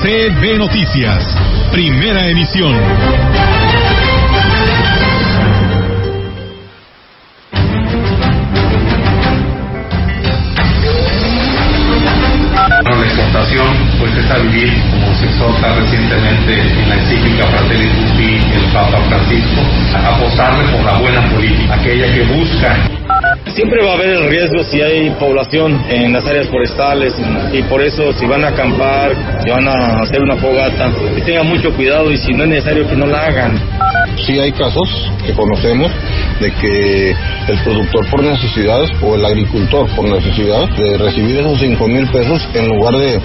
CB Noticias, primera emisión. La exhortación pues es a vivir como se exhorta recientemente en la encíclica Fratelli Tutti el Papa Francisco, a apostarle por la buena política, aquella que busca Siempre va a haber el riesgo si hay población en las áreas forestales y por eso si van a acampar, si van a hacer una fogata, que tengan mucho cuidado y si no es necesario que no la hagan. Sí hay casos que conocemos de que el productor por necesidades o el agricultor por necesidad de recibir esos cinco mil pesos en lugar de...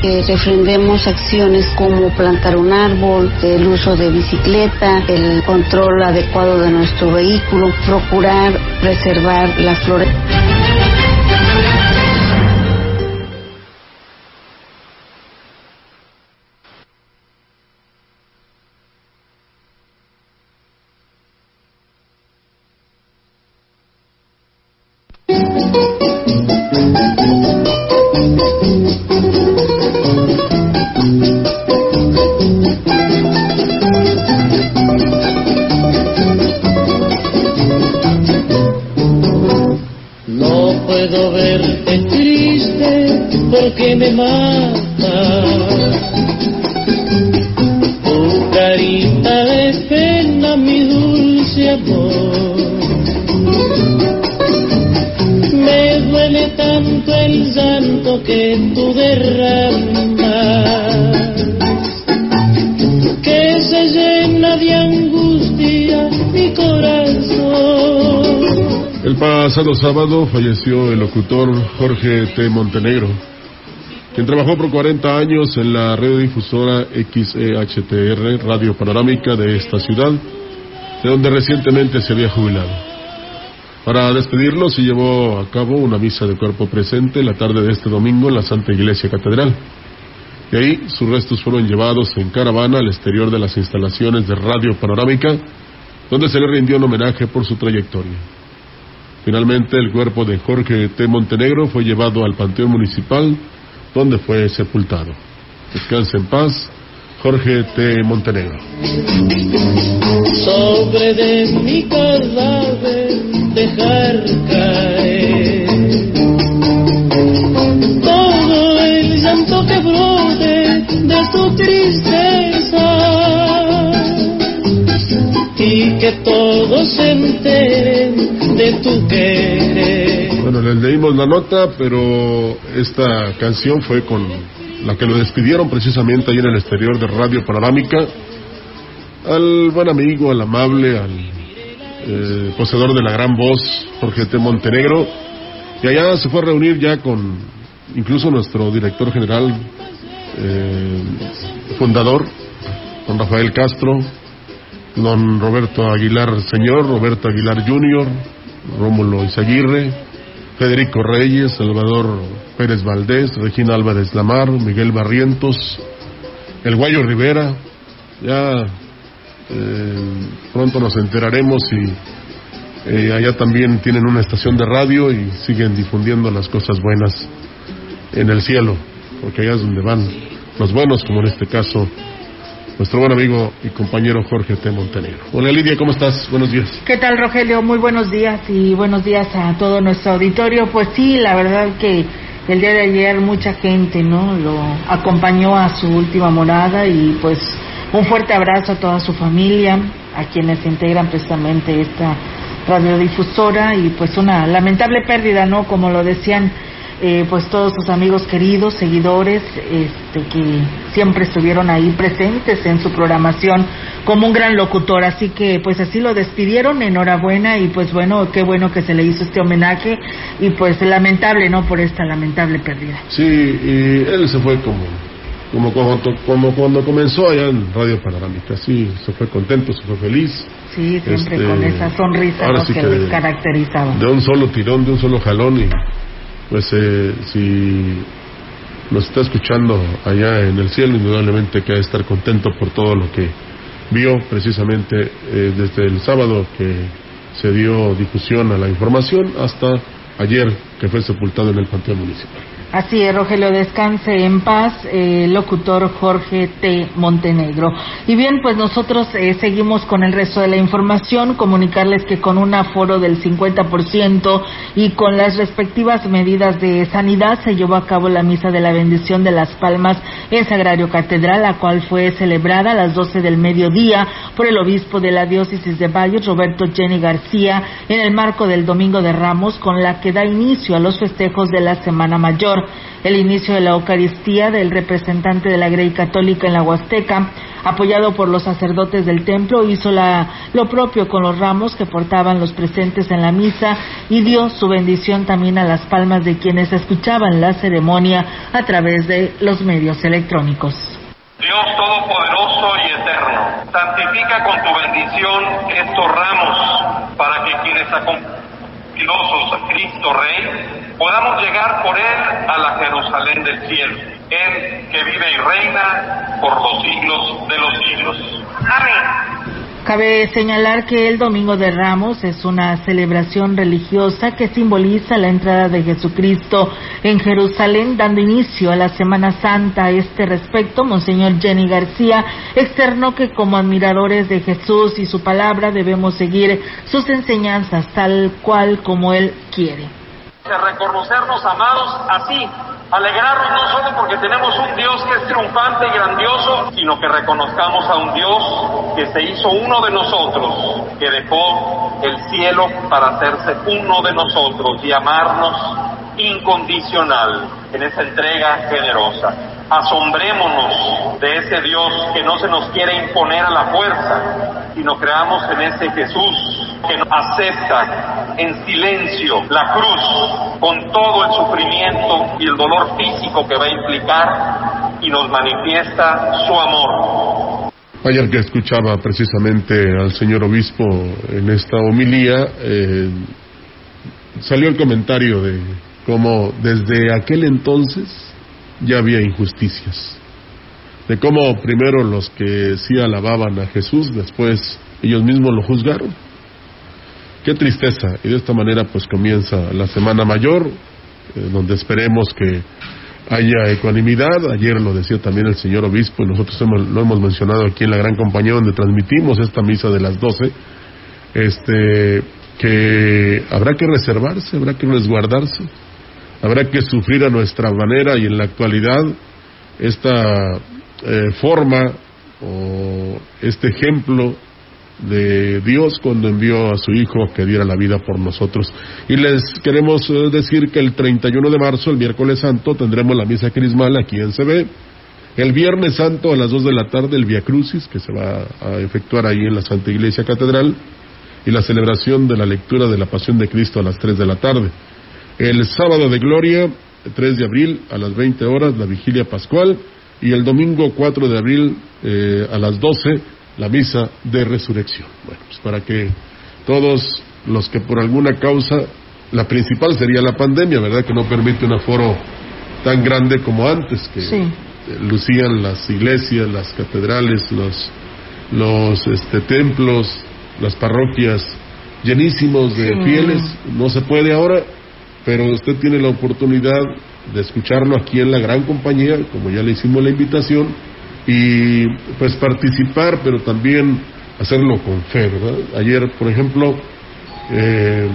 Que refrendemos acciones como plantar un árbol, el uso de bicicleta, el control adecuado de nuestro vehículo, procurar preservar las. Porque me mata. Pasado sábado falleció el locutor Jorge T. Montenegro, quien trabajó por 40 años en la radiodifusora XEHTR, Radio Panorámica de esta ciudad, de donde recientemente se había jubilado. Para despedirlo se llevó a cabo una misa de cuerpo presente la tarde de este domingo en la Santa Iglesia Catedral. De ahí sus restos fueron llevados en caravana al exterior de las instalaciones de Radio Panorámica, donde se le rindió un homenaje por su trayectoria. Finalmente, el cuerpo de Jorge T. Montenegro fue llevado al Panteón Municipal, donde fue sepultado. Descanse en paz, Jorge T. Montenegro. sobre de mi cadáver dejar caer todo el llanto que brote de tu tristeza y que todos se enteren Bueno, les leímos la nota, pero esta canción fue con la que lo despidieron precisamente ahí en el exterior de Radio Panorámica. Al buen amigo, al amable, al eh, poseedor de la gran voz, Jorge T. Montenegro. Y allá se fue a reunir ya con incluso nuestro director general, eh, fundador, don Rafael Castro, don Roberto Aguilar Señor, Roberto Aguilar Jr., Rómulo Izaguirre, Federico Reyes, Salvador Pérez Valdés, Regina Álvarez Lamar, Miguel Barrientos, El Guayo Rivera. Ya eh, pronto nos enteraremos y eh, allá también tienen una estación de radio y siguen difundiendo las cosas buenas en el cielo, porque allá es donde van los buenos, como en este caso nuestro buen amigo y compañero Jorge T. Montenegro. Hola Lidia, ¿cómo estás? Buenos días. ¿Qué tal, Rogelio? Muy buenos días y buenos días a todo nuestro auditorio. Pues sí, la verdad que el día de ayer mucha gente, ¿no? Lo acompañó a su última morada y pues un fuerte abrazo a toda su familia, a quienes integran precisamente esta radiodifusora y pues una lamentable pérdida, ¿no? Como lo decían eh, pues todos sus amigos queridos, seguidores, este, que siempre estuvieron ahí presentes en su programación como un gran locutor. Así que pues así lo despidieron, enhorabuena y pues bueno, qué bueno que se le hizo este homenaje y pues lamentable, ¿no? Por esta lamentable pérdida. Sí, y él se fue como como cuando, como cuando comenzó allá en Radio Panorámica, sí, se fue contento, se fue feliz. Sí, siempre con Este, esa sonrisa ahora ¿no? sí que, que les caracterizaba. De un solo tirón, de un solo jalón y pues eh, si nos está escuchando allá en el cielo, indudablemente que ha de estar contento por todo lo que vio precisamente eh, desde el sábado que se dio difusión a la información hasta ayer que fue sepultado en el Panteón Municipal. Así es, Rogelio, descanse en paz, eh, locutor Jorge T. Montenegro. Y bien, pues nosotros eh, seguimos con el resto de la información, comunicarles que con un aforo del 50% y con las respectivas medidas de sanidad se llevó a cabo la misa de la bendición de las palmas en Sagrario Catedral, la cual fue celebrada a las 12 del mediodía por el obispo de la diócesis de Valles, Roberto Jenny García, en el marco del Domingo de Ramos, con la que da inicio a los festejos de la Semana Mayor. El inicio de la Eucaristía del representante de la Grey Católica en la Huasteca, apoyado por los sacerdotes del templo, hizo lo propio con los ramos que portaban los presentes en la misa y dio su bendición también a las palmas de quienes escuchaban la ceremonia a través de los medios electrónicos. Dios Todopoderoso y Eterno, santifica con tu bendición estos ramos para que quienes acompañan a Cristo Rey podamos llegar por Él a la Jerusalén del cielo, Él que vive y reina por los siglos de los siglos. Amén. Cabe señalar que el Domingo de Ramos es una celebración religiosa que simboliza la entrada de Jesucristo en Jerusalén, dando inicio a la Semana Santa. A este respecto, Monseñor Jenny García externó que como admiradores de Jesús y su palabra debemos seguir sus enseñanzas tal cual como Él quiere. De reconocernos amados así, alegrarnos no solo porque tenemos un Dios que es triunfante y grandioso, sino que reconozcamos a un Dios que se hizo uno de nosotros, que dejó el cielo para hacerse uno de nosotros y amarnos incondicional en esa entrega generosa. Asombrémonos de ese Dios que no se nos quiere imponer a la fuerza, sino creamos en ese Jesús que nos acepta en silencio la cruz con todo el sufrimiento y el dolor físico que va a implicar y nos manifiesta su amor. Ayer que escuchaba precisamente al señor obispo en esta homilía, eh, salió el comentario de cómo desde aquel entonces ya había injusticias, de cómo primero los que sí alababan a Jesús, después ellos mismos lo juzgaron. Qué tristeza, y de esta manera pues comienza la Semana Mayor, eh, donde esperemos que haya ecuanimidad. Ayer lo decía también el señor obispo y nosotros hemos, lo hemos mencionado aquí en la gran compañía donde transmitimos esta misa de las 12, este, que habrá que reservarse, habrá que resguardarse, habrá que sufrir a nuestra manera y en la actualidad esta eh, forma o este ejemplo de Dios cuando envió a su Hijo que diera la vida por nosotros. Y les queremos eh, decir que el 31 de marzo, el miércoles santo, tendremos la misa crismal aquí en CB. El viernes santo a las 2 de la tarde, el Via Crucis, que se va a efectuar ahí en la Santa Iglesia Catedral, y la celebración de la lectura de la Pasión de Cristo a las 3 de la tarde. El sábado de Gloria, 3 de abril, a las 20 horas, la vigilia pascual, y el domingo 4 de abril, eh, a las 12, la misa de resurrección. Bueno, pues para que todos los que por alguna causa, la principal sería la pandemia, ¿verdad? Que no permite un aforo tan grande como antes, que Sí. lucían las iglesias, las catedrales, los, los este, templos, las parroquias llenísimos de Sí. fieles. No se puede ahora, pero usted tiene la oportunidad de escucharlo aquí en la gran compañía, como ya le hicimos la invitación, y pues participar, pero también hacerlo con fe, ¿verdad? Ayer, por ejemplo, eh,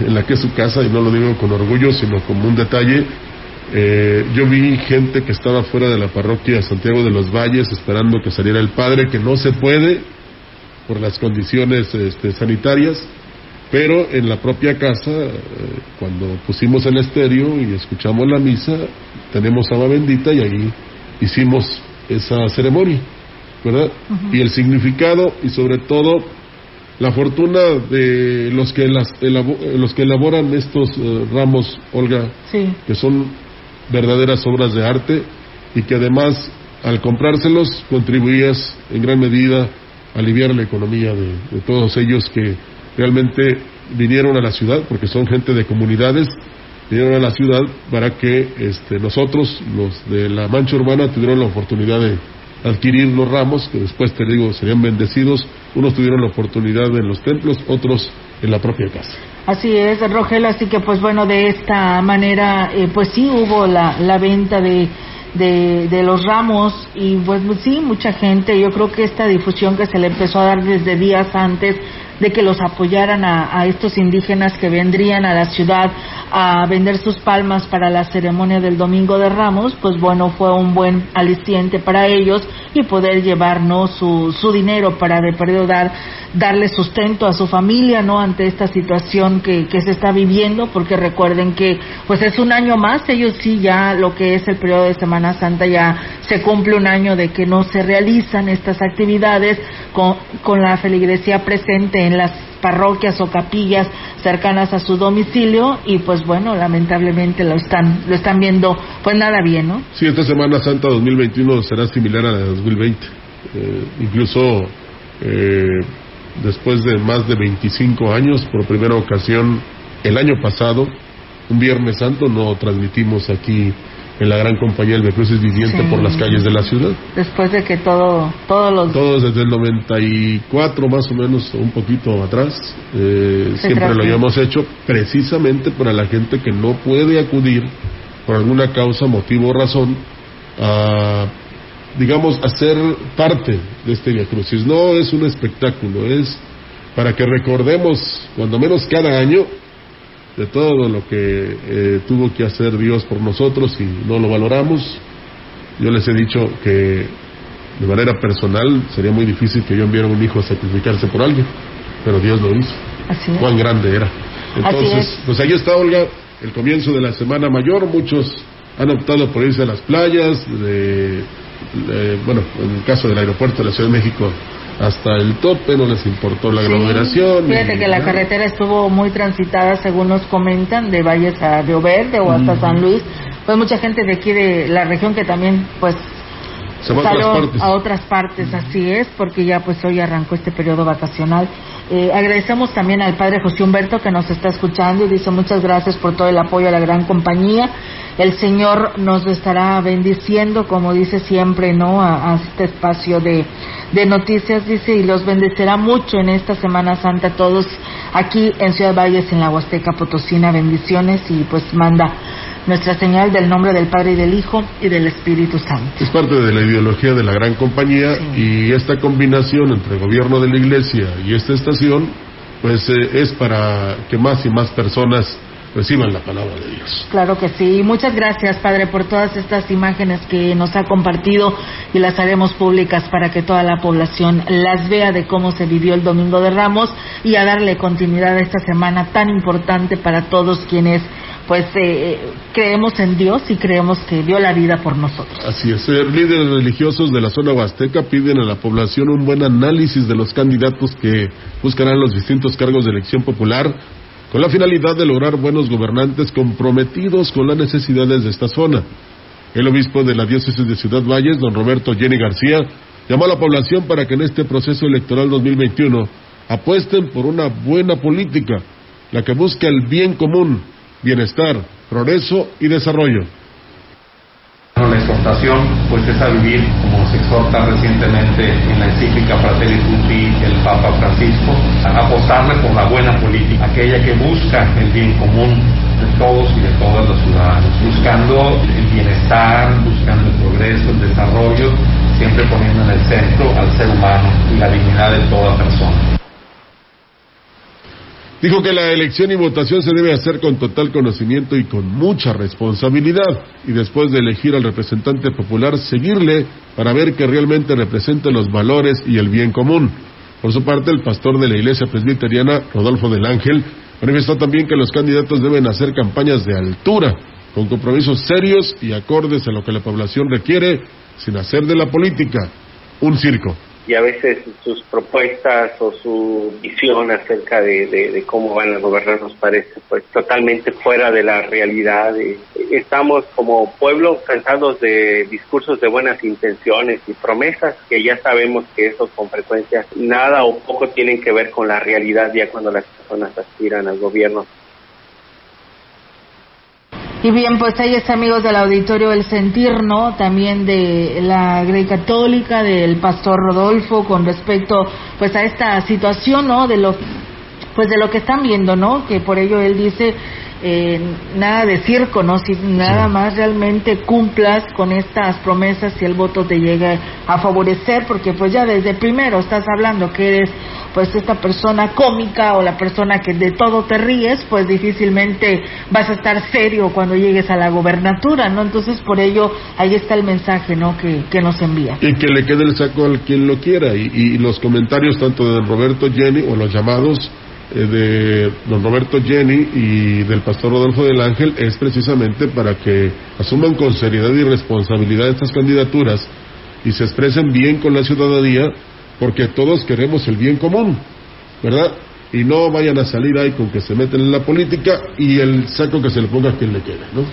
en la que es su casa, y no lo digo con orgullo, sino como un detalle, eh, yo vi gente que estaba fuera de la parroquia de Santiago de los Valles esperando que saliera el padre, que no se puede por las condiciones este, sanitarias, pero en la propia casa, eh, cuando pusimos el estéreo y escuchamos la misa, tenemos agua bendita y ahí hicimos esa ceremonia, ¿verdad? Y el significado y sobre todo la fortuna de los que las, elabo- los que elaboran estos eh, ramos, Olga, Sí. que son verdaderas obras de arte y que además al comprárselos contribuías en gran medida a aliviar la economía de, de todos ellos que realmente vinieron a la ciudad, porque son gente de comunidades, vinieron a la ciudad para que este, nosotros, los de la mancha urbana, tuvieran la oportunidad de adquirir los ramos, que después te digo serían bendecidos. Unos tuvieron la oportunidad en los templos, otros en la propia casa. Así es, Rogelio, así que pues bueno, de esta manera, eh, pues sí hubo la, la venta de, de, de, los ramos y pues sí, mucha gente, yo creo que esta difusión que se le empezó a dar desde días antes de que los apoyaran a, estos indígenas que vendrían a la ciudad a vender sus palmas para la ceremonia del Domingo de Ramos, pues bueno, fue un buen aliciente para ellos y poder llevar ¿no? su, su dinero para de periodo dar, darle sustento a su familia no ante esta situación que, que se está viviendo, porque recuerden que pues es un año más, ellos sí ya lo que es el periodo de Semana Santa ya se cumple un año de que no se realizan estas actividades con, con la feligresía presente en las parroquias o capillas cercanas a su domicilio y pues bueno, lamentablemente lo están lo están viendo pues nada bien, ¿no? Sí, esta Semana Santa 2021 será similar a la de 2020. Eh, incluso eh, después de más de 25 años, por primera ocasión el año pasado, un Viernes Santo, no transmitimos aquí en la gran compañía El Cruces Viviente sí. por las calles de la ciudad. Después de que todo, todos los... Todos desde el 94 más o menos, un poquito atrás, eh, siempre lo habíamos hecho precisamente para la gente que no puede acudir por alguna causa, motivo o razón a, digamos, a ser parte de este Via Crucis. No es un espectáculo, es para que recordemos, cuando menos cada año, de todo lo que eh, tuvo que hacer Dios por nosotros y no lo valoramos. Yo les he dicho que de manera personal sería muy difícil que yo enviara un hijo a sacrificarse por alguien, pero Dios lo hizo. Así es. Cuán grande era. Entonces, pues ahí está Olga, el comienzo de la Semana Mayor, muchos han optado por irse a las playas, de, de, bueno, en el caso del aeropuerto de la Ciudad de México, hasta el tope, no les importó la sí, aglomeración. Fíjate que la carretera estuvo muy transitada, según nos comentan, de Valles a Río Verde o hasta mm. San Luis. Pues mucha gente de aquí de la región que también, pues, se va a otras partes. a otras partes, así es, porque ya pues hoy arrancó este periodo vacacional. Eh, agradecemos también al padre José Humberto que nos está escuchando y dice muchas gracias por todo el apoyo a la gran compañía. El Señor nos estará bendiciendo, como dice siempre, ¿no? A, a este espacio de, de noticias, dice, y los bendecerá mucho en esta Semana Santa todos aquí en Ciudad Valles, en la Huasteca Potosina. Bendiciones y pues manda nuestra señal del nombre del Padre y del Hijo y del Espíritu Santo. Es parte de la ideología de la gran compañía sí. y esta combinación entre el gobierno de la iglesia y esta estación, pues eh, es para que más y más personas reciban la palabra de Dios. Claro que sí. Muchas gracias, Padre, por todas estas imágenes que nos ha compartido y las haremos públicas para que toda la población las vea de cómo se vivió el Domingo de Ramos y a darle continuidad a esta semana tan importante para todos quienes pues eh, creemos en Dios y creemos que dio la vida por nosotros. Así es. Eh, líderes religiosos de la zona huasteca piden a la población un buen análisis de los candidatos que buscarán los distintos cargos de elección popular con la finalidad de lograr buenos gobernantes comprometidos con las necesidades de esta zona. El obispo de la diócesis de Ciudad Valles, don Roberto Jenny García, llamó a la población para que en este proceso electoral 2021 apuesten por una buena política, la que busca el bien común, bienestar, progreso y desarrollo. La exhortación pues es a vivir, como se exhorta recientemente en la encíclica Fratelli Tutti el Papa Francisco, a apostarle por la buena política, aquella que busca el bien común de todos y de todas los ciudadanos, buscando el bienestar, buscando el progreso, el desarrollo, siempre poniendo en el centro al ser humano y la dignidad de toda persona. Dijo que la elección y votación se debe hacer con total conocimiento y con mucha responsabilidad y después de elegir al representante popular seguirle para ver que realmente represente los valores y el bien común. Por su parte, el pastor de la iglesia presbiteriana, Rodolfo del Ángel, manifestó también que los candidatos deben hacer campañas de altura, con compromisos serios y acordes a lo que la población requiere, sin hacer de la política un circo y a veces sus propuestas o su visión acerca de, de, cómo van a gobernar nos parece pues totalmente fuera de la realidad. De, estamos como pueblo cansados de discursos de buenas intenciones y promesas que ya sabemos que eso con frecuencia nada o poco tienen que ver con la realidad ya cuando las personas aspiran al gobierno. Y bien, pues ahí está, amigos del auditorio El Sentir, ¿no? También de la Grey Católica, del pastor Rodolfo, con respecto, pues, a esta situación, ¿no? De lo, pues, de lo que están viendo, ¿no? Que por ello él dice, eh, nada de circo, ¿no? Si nada más realmente cumplas con estas promesas si el voto te llega a favorecer, porque pues ya desde primero estás hablando que eres pues esta persona cómica o la persona que de todo te ríes, pues difícilmente vas a estar serio cuando llegues a la gobernatura, ¿no? Entonces por ello ahí está el mensaje, ¿no? Que, que nos envía. Y que le quede el saco al quien lo quiera. Y, y los comentarios tanto de Roberto Jenny o los llamados de don Roberto Jenny y del pastor Rodolfo del Ángel es precisamente para que asuman con seriedad y responsabilidad estas candidaturas y se expresen bien con la ciudadanía porque todos queremos el bien común, ¿verdad? Y no vayan a salir ahí con que se meten en la política y el saco que se le ponga a quien le quede, ¿no?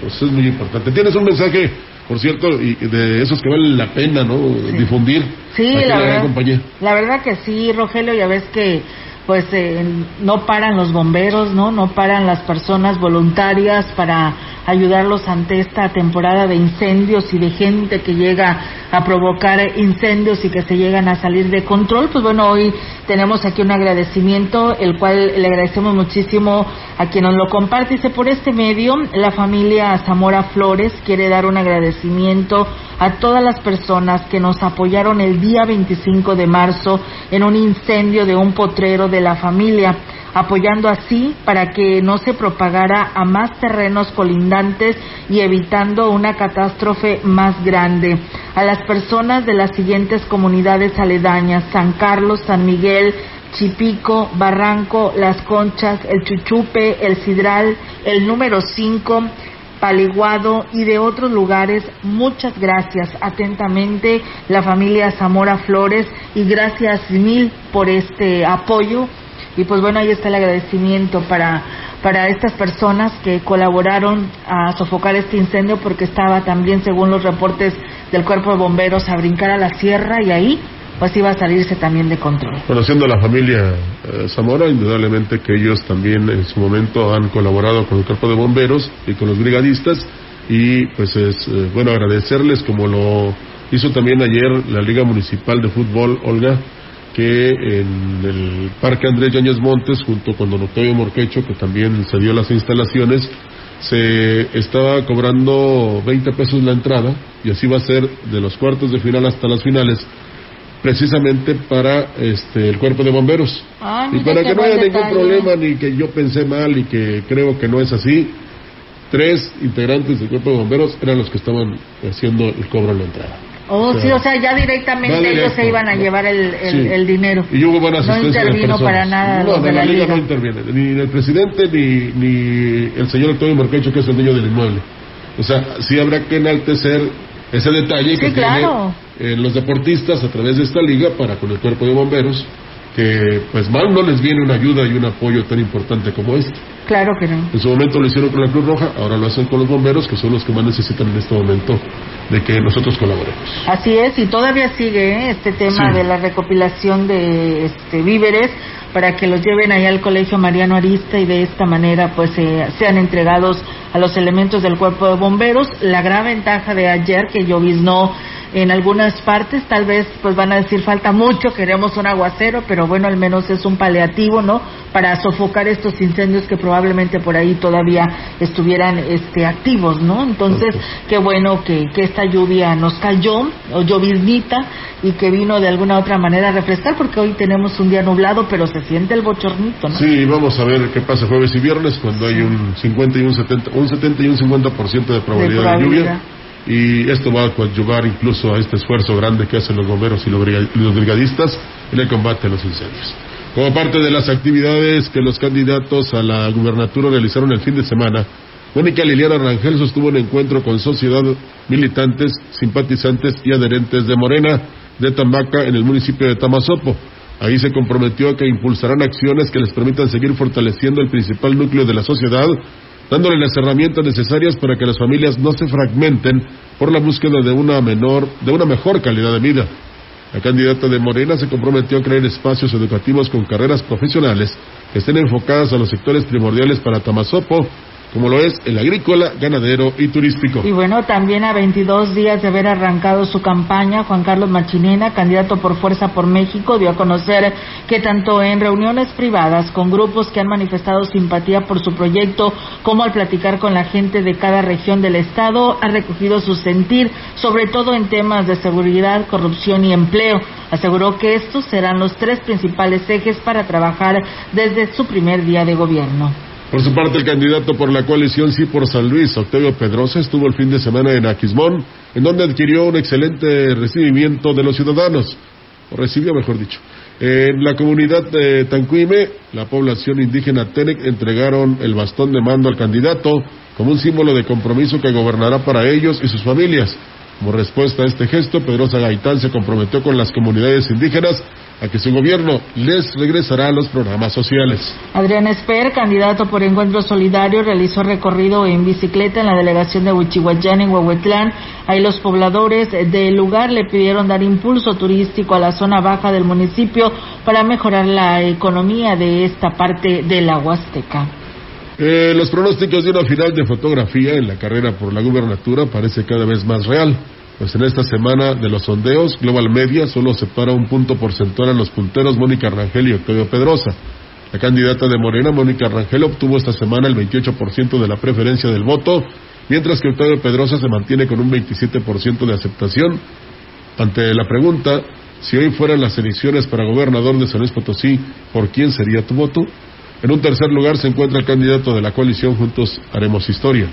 Pues es muy importante. Tienes un mensaje, por cierto, y de esos que vale la pena, ¿no? Difundir. Sí, la verdad, compañía. la verdad que sí, Rogelio, ya ves que pues eh, no paran los bomberos, ¿no? No paran las personas voluntarias para ayudarlos ante esta temporada de incendios y de gente que llega a provocar incendios y que se llegan a salir de control. Pues bueno, hoy tenemos aquí un agradecimiento, el cual le agradecemos muchísimo a quien nos lo comparte. Dice, por este medio, la familia Zamora Flores quiere dar un agradecimiento a todas las personas que nos apoyaron el día 25 de marzo en un incendio de un potrero de la familia apoyando así para que no se propagara a más terrenos colindantes y evitando una catástrofe más grande. A las personas de las siguientes comunidades aledañas, San Carlos, San Miguel, Chipico, Barranco, Las Conchas, El Chuchupe, El Sidral, el número 5, Paliguado y de otros lugares. Muchas gracias. Atentamente, la familia Zamora Flores y gracias mil por este apoyo. Y pues bueno, ahí está el agradecimiento para, para estas personas que colaboraron a sofocar este incendio porque estaba también, según los reportes del cuerpo de bomberos, a brincar a la sierra y ahí pues iba a salirse también de control. Conociendo a la familia eh, Zamora, indudablemente que ellos también en su momento han colaborado con el cuerpo de bomberos y con los brigadistas y pues es eh, bueno agradecerles como lo hizo también ayer la Liga Municipal de Fútbol, Olga, que en el Parque Andrés Yáñez Montes, junto con Don Octavio Morquecho, que también se dio las instalaciones, se estaba cobrando 20 pesos la entrada y así va a ser de los cuartos de final hasta las finales precisamente para este el cuerpo de bomberos. Ah, y para que no haya ningún problema ni que yo pensé mal y que creo que no es así tres integrantes del cuerpo de bomberos eran los que estaban haciendo el cobro de la entrada. Oh, O sea, sí, o sea, ya directamente ellos se iban a llevar el, el, Sí. el dinero. y hubo buena No asistencia de intervino personas. para nada no, de de la, la liga, no interviene ni el presidente ni, ni el señor Octavio Morquecho que es el dueño del inmueble. O sea sí habrá que enaltecer ese detalle que claro. tiene eh, los deportistas a través de esta liga para con el cuerpo de bomberos que pues mal no les viene una ayuda y un apoyo tan importante como este. Claro que no. En su momento lo hicieron con la Cruz Roja, ahora lo hacen con los bomberos, que son los que más necesitan en este momento de que nosotros colaboremos. Así es, y todavía sigue ¿eh? este tema Sí. de la recopilación de este, víveres para que los lleven allá al Colegio Mariano Arista y de esta manera pues eh, sean entregados a los elementos del cuerpo de bomberos. La gran ventaja de ayer que lloviznó en algunas partes, tal vez pues van a decir falta mucho, queremos un aguacero, pero bueno, al menos es un paliativo, ¿no? Para sofocar estos incendios que probablemente por ahí todavía estuvieran este activos, ¿no? Entonces, qué bueno que, que esta lluvia nos cayó, o lloviznita, y que vino de alguna otra manera a refrescar, porque hoy tenemos un día nublado, pero se siente el bochornito, ¿no? Sí, vamos a ver qué pasa jueves y viernes cuando hay un 50 y un 70, un 70 y un 50% de probabilidad de, lluvia. Y esto va a coadyuvar incluso a este esfuerzo grande que hacen los bomberos y los brigadistas en el combate a los incendios. Como parte de las actividades que los candidatos a la gubernatura realizaron el fin de semana, Mónica Liliana Rangel sostuvo un encuentro con sociedad, militantes, simpatizantes y adherentes de Morena de Tamaca en el municipio de Tamazopo. Ahí se comprometió a que impulsarán acciones que les permitan seguir fortaleciendo el principal núcleo de la sociedad dándole las herramientas necesarias para que las familias no se fragmenten por la búsqueda de una menor, de una mejor calidad de vida. La candidata de Morena se comprometió a crear espacios educativos con carreras profesionales que estén enfocadas a los sectores primordiales para Tamazopo, como lo es el agrícola, ganadero y turístico. Y bueno, también a 22 días de haber arrancado su campaña, Juan Carlos Machinena, candidato por Fuerza por México, dio a conocer que tanto en reuniones privadas con grupos que han manifestado simpatía por su proyecto, como al platicar con la gente de cada región del Estado, ha recogido su sentir, sobre todo en temas de seguridad, corrupción y empleo. Aseguró que estos serán los tres principales ejes para trabajar desde su primer día de gobierno. Por su parte, el candidato por la coalición Sí por San Luis, Octavio Pedrosa, estuvo el fin de semana en Aquismón, en donde adquirió un excelente recibimiento de los ciudadanos, o recibió, mejor dicho. En la comunidad de Tancuime, la población indígena Tenec entregaron el bastón de mando al candidato como un símbolo de compromiso que gobernará para ellos y sus familias. Como respuesta a este gesto, Pedrosa Gaitán se comprometió con las comunidades indígenas a que su gobierno les regresará a los programas sociales. Adrián Esper, candidato por Encuentro Solidario, realizó recorrido en bicicleta en la delegación de Huichihuayán en Huehuetlán. Ahí los pobladores del lugar le pidieron dar impulso turístico a la zona baja del municipio para mejorar la economía de esta parte de la Huasteca. Eh, los pronósticos de una final de fotografía en la carrera por la gubernatura parece cada vez más real. Pues en esta semana de los sondeos, Global Media solo separa un punto porcentual a los punteros Mónica Rangel y Octavio Pedrosa. La candidata de Morena, Mónica Rangel, obtuvo esta semana el 28% de la preferencia del voto, mientras que Octavio Pedrosa se mantiene con un 27% de aceptación. Ante la pregunta, si hoy fueran las elecciones para gobernador de San Luis Potosí, ¿por quién sería tu voto? En un tercer lugar se encuentra el candidato de la coalición Juntos Haremos Historia.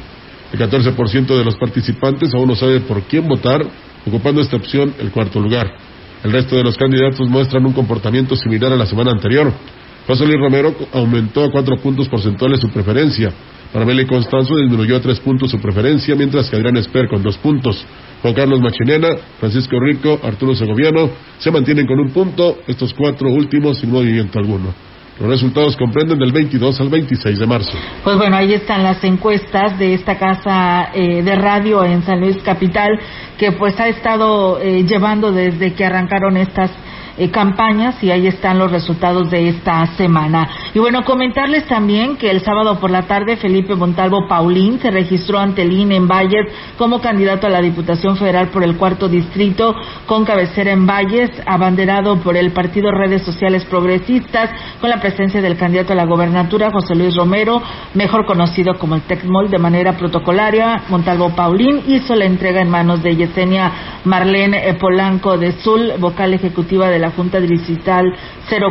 El 14% de los participantes aún no sabe por quién votar, ocupando esta opción el cuarto lugar. El resto de los candidatos muestran un comportamiento similar a la semana anterior. José Luis Romero aumentó a cuatro puntos porcentuales su preferencia. Para Meli Constanzo disminuyó a tres puntos su preferencia, mientras que Adrián Esper con dos puntos. Juan Carlos Machinena, Francisco Rico, Arturo Segoviano se mantienen con un punto, estos cuatro últimos sin movimiento alguno. Los resultados comprenden del 22 al 26 de marzo. Pues bueno, ahí están las encuestas de esta casa eh, de radio en San Luis Capital, que pues ha estado eh, llevando desde que arrancaron estas eh, campañas y ahí están los resultados de esta semana. Y bueno, comentarles también que el sábado por la tarde Felipe Montalvo Paulín se registró ante el INE en Valles como candidato a la Diputación Federal por el cuarto distrito con cabecera en Valles, abanderado por el Partido Redes Sociales Progresistas con la presencia del candidato a la gobernatura José Luis Romero, mejor conocido como el Tecmol de manera protocolaria. Montalvo Paulín hizo la entrega en manos de Yesenia Marlene Polanco de Sul, vocal ejecutiva de la Junta Distrital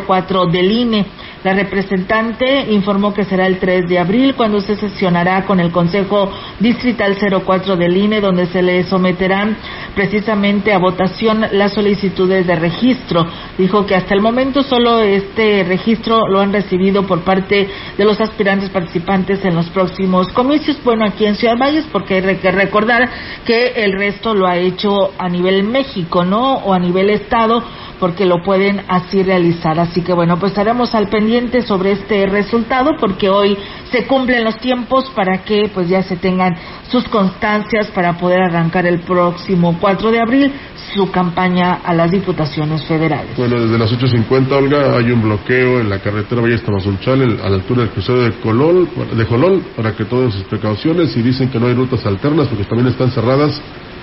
04 del INE. La representante informó que será el 3 de abril cuando se sesionará con el Consejo Distrital 04 del INE, donde se le someterán precisamente a votación las solicitudes de registro. Dijo que hasta el momento solo este registro lo han recibido por parte de los aspirantes participantes en los próximos comicios. Bueno, aquí en Ciudad Valles, porque hay que recordar que el resto lo ha hecho a nivel México, ¿no? O a nivel Estado, porque lo pueden así realizar. Así que bueno, pues estaremos al pendiente sobre este resultado porque hoy se cumplen los tiempos para que pues ya se tengan sus constancias para poder arrancar el próximo 4 de abril su campaña a las diputaciones federales. Bueno, desde las 8.50, Olga, hay un bloqueo en la carretera Valle Tamazunchal a la altura del crucero de Colol, de Jolol, para que tomen sus precauciones y dicen que no hay rutas alternas porque también están cerradas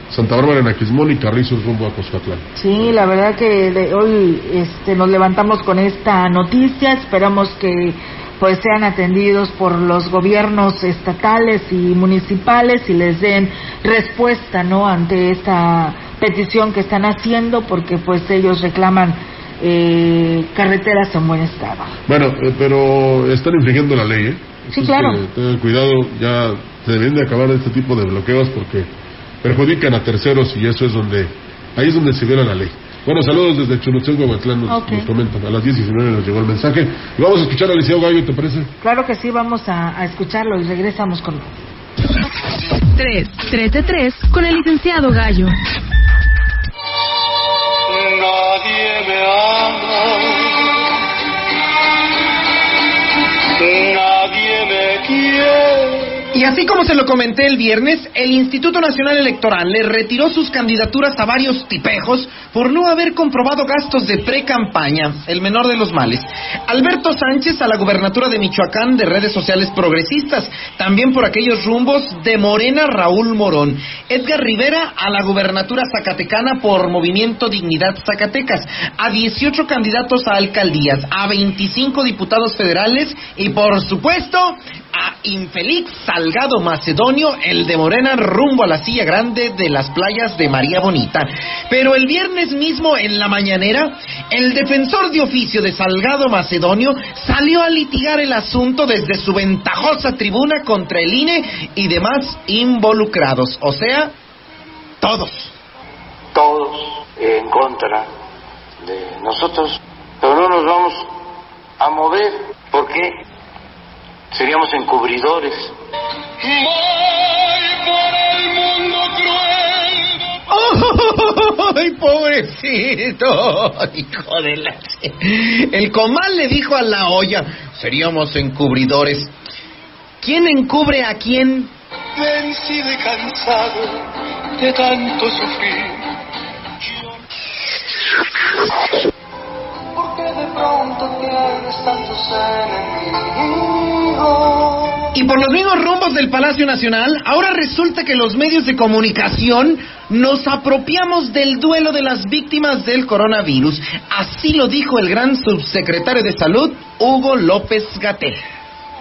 Santa Bárbara en Aquismón y Carrizos rumbo a Coscatlán. Sí, la verdad que de hoy este, nos levantamos con esta noticia, esperamos que pues sean atendidos por los gobiernos estatales y municipales y les den respuesta no ante esta petición que están haciendo porque pues ellos reclaman eh, carreteras en buen estado. Bueno, eh, pero están infringiendo la ley, ¿eh? Sí, claro. tengan cuidado, ya se deben de acabar este tipo de bloqueos porque perjudican a terceros y eso es donde, ahí es donde se viola la ley. Bueno, saludos desde Chulutengo, Huatlán, nos, Ok. nos comentan. A las 10 y 19 nos llegó el mensaje. Y vamos a escuchar al Liceo Gallo, ¿te parece? Claro que sí, vamos a, a escucharlo y regresamos con 3, 3 de 3 con el licenciado Gallo. Nadie me ama, nadie me quiere, Y así como se lo comenté el viernes, el Instituto Nacional Electoral le retiró sus candidaturas a varios tipejos por no haber comprobado gastos de pre-campaña, el menor de los males. Alberto Sánchez a la gubernatura de Michoacán de redes sociales progresistas, también por aquellos rumbos de Morena Raúl Morón. Edgar Rivera a la gubernatura zacatecana por Movimiento Dignidad Zacatecas, a 18 candidatos a alcaldías, a 25 diputados federales y por supuesto a infeliz Salgado Macedonio, el de Morena, rumbo a la silla grande de las playas de María Bonita. Pero el viernes mismo, en la mañanera, el defensor de oficio de Salgado Macedonio salió a litigar el asunto desde su ventajosa tribuna contra el INE y demás involucrados. O sea, todos. Todos en contra de nosotros, pero no nos vamos a mover. ¿Por qué? Seríamos encubridores. ¡Ay, pobrecito! Hijo de la... El comal le dijo a la olla, seríamos encubridores. ¿Quién encubre a quién? Vencido y cansado de tanto sufrir. Porque de pronto tienes tantos enemigos. Y por los mismos rumbos del Palacio Nacional, ahora resulta que los medios de comunicación nos apropiamos del duelo de las víctimas del coronavirus. Así lo dijo el gran subsecretario de Salud, Hugo López Gatel.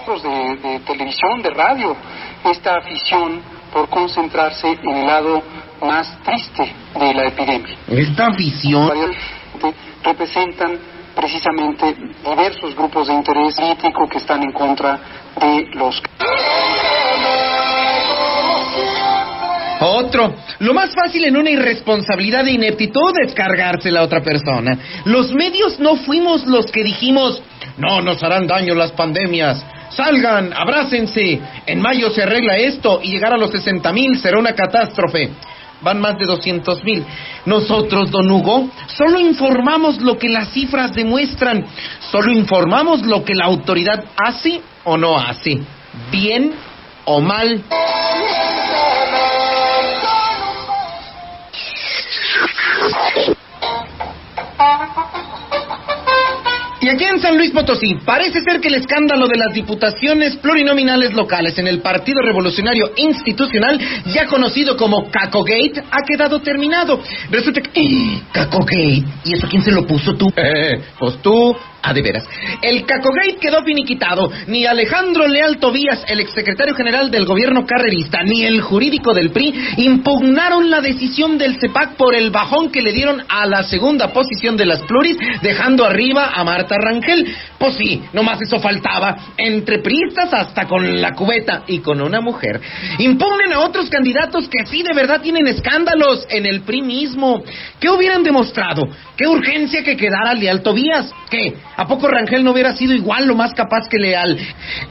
De, de televisión, de radio, esta afición por concentrarse en el lado más triste de la epidemia. Esta afición representan precisamente diversos grupos de interés político que están en contra de los Otro. Lo más fácil en una irresponsabilidad de ineptitud es cargarse la otra persona. Los medios no fuimos los que dijimos, no nos harán daño las pandemias. Salgan, abrácense. En mayo se arregla esto y llegar a los 60 mil será una catástrofe. Van más de 200 mil. Nosotros, don Hugo, solo informamos lo que las cifras demuestran. Solo informamos lo que la autoridad hace o no hace. Bien o mal. Y aquí en San Luis Potosí, parece ser que el escándalo de las diputaciones plurinominales locales en el Partido Revolucionario Institucional, ya conocido como Cacogate, ha quedado terminado. Resulta que... ¡Eh! ¡Cacogate! ¿Y eso quién se lo puso tú? Eh, pues tú, a de veras. El Cacogate quedó finiquitado. Ni Alejandro Leal Tobías, el exsecretario general del gobierno carrerista, ni el jurídico del PRI impugnaron la decisión del CEPAC por el bajón que le dieron a la segunda posición de las pluris, dejando arriba a Marta Rangel. Pues sí, nomás eso faltaba. Entre priistas hasta con la cubeta y con una mujer. Impugnen a otros candidatos que sí de verdad tienen escándalos en el PRI mismo. ¿Qué hubieran demostrado? ¿Qué urgencia que quedara Leal Tobías? ¿Qué? ¿A poco Rangel no hubiera sido igual lo más capaz que Leal?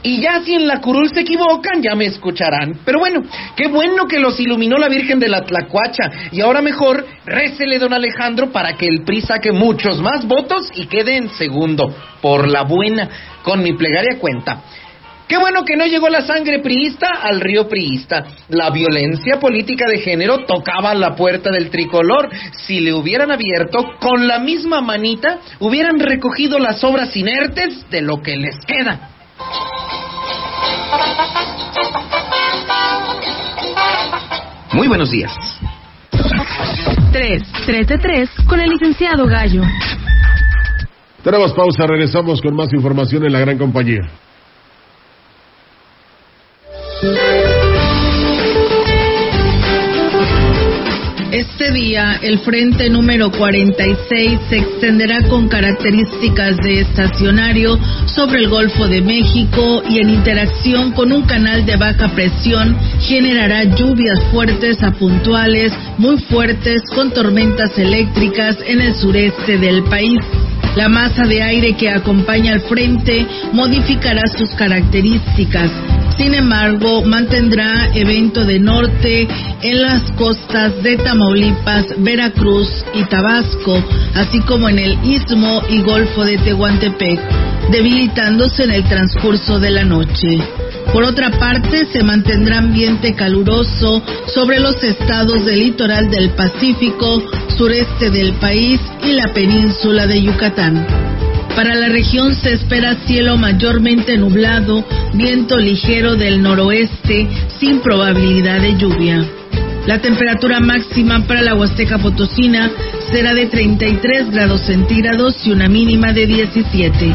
Y ya si en la curul se equivocan, ya me escucharán. Pero bueno, qué bueno que los iluminó la Virgen de la Tlacuacha. Y ahora mejor, récele don Alejandro para que el PRI saque muchos más votos y quede en segundo. Por la buena, con mi plegaria cuenta. Qué bueno que no llegó la sangre priista al río priista. La violencia política de género tocaba la puerta del tricolor. Si le hubieran abierto, con la misma manita, hubieran recogido las obras inertes de lo que les queda. Muy buenos días. 3, 3 de 3 con el licenciado Gallo. Tenemos pausa, regresamos con más información en la gran compañía. Este día, el frente número 46 se extenderá con características de estacionario sobre el Golfo de México y en interacción con un canal de baja presión generará lluvias fuertes a puntuales, muy fuertes, con tormentas eléctricas en el sureste del país. La masa de aire que acompaña al frente modificará sus características. Sin embargo, mantendrá evento de norte en las costas de Tamaulipas, Veracruz y Tabasco, así como en el istmo y golfo de Tehuantepec, debilitándose en el transcurso de la noche. Por otra parte, se mantendrá ambiente caluroso sobre los estados del litoral del Pacífico, sureste del país y la península de Yucatán. Para la región se espera cielo mayormente nublado, viento ligero del noroeste, sin probabilidad de lluvia. La temperatura máxima para la Huasteca Potosina será de 33 grados centígrados y una mínima de 17.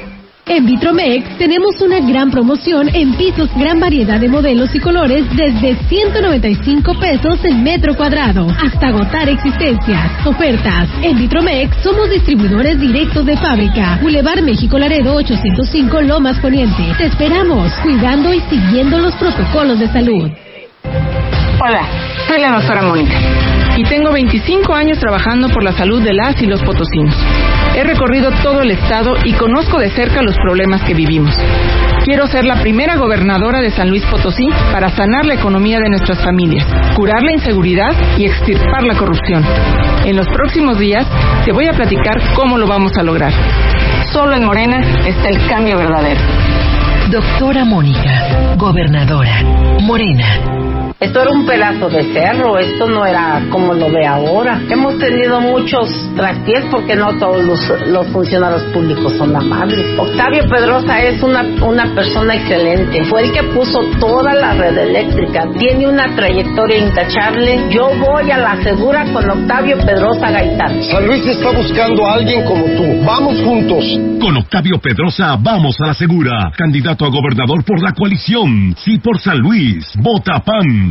En Vitromex tenemos una gran promoción en pisos, gran variedad de modelos y colores desde 195 pesos el metro cuadrado hasta agotar existencias. Ofertas. En Vitromex somos distribuidores directos de fábrica. Boulevard México Laredo 805 Lomas Poniente. Te esperamos, cuidando y siguiendo los protocolos de salud. Hola, soy la doctora Mónica y tengo 25 años trabajando por la salud de las y los potosinos. He recorrido todo el estado y conozco de cerca los problemas que vivimos. Quiero ser la primera gobernadora de San Luis Potosí para sanar la economía de nuestras familias, curar la inseguridad y extirpar la corrupción. En los próximos días te voy a platicar cómo lo vamos a lograr. Solo en Morena está el cambio verdadero. Doctora Mónica, gobernadora, Morena. Esto era un pedazo de cerro, esto no era como lo ve ahora. Hemos tenido muchos traspiés porque no todos los, funcionarios públicos son amables. Octavio Pedrosa es una, una persona excelente. Fue el que puso toda la red eléctrica. Tiene una trayectoria intachable. Yo voy a la segura con Octavio Pedrosa Gaitán. San Luis está buscando a alguien como tú. Vamos juntos. Con Octavio Pedrosa vamos a la segura. Candidato a gobernador por la coalición. Sí por San Luis. Vota PAN.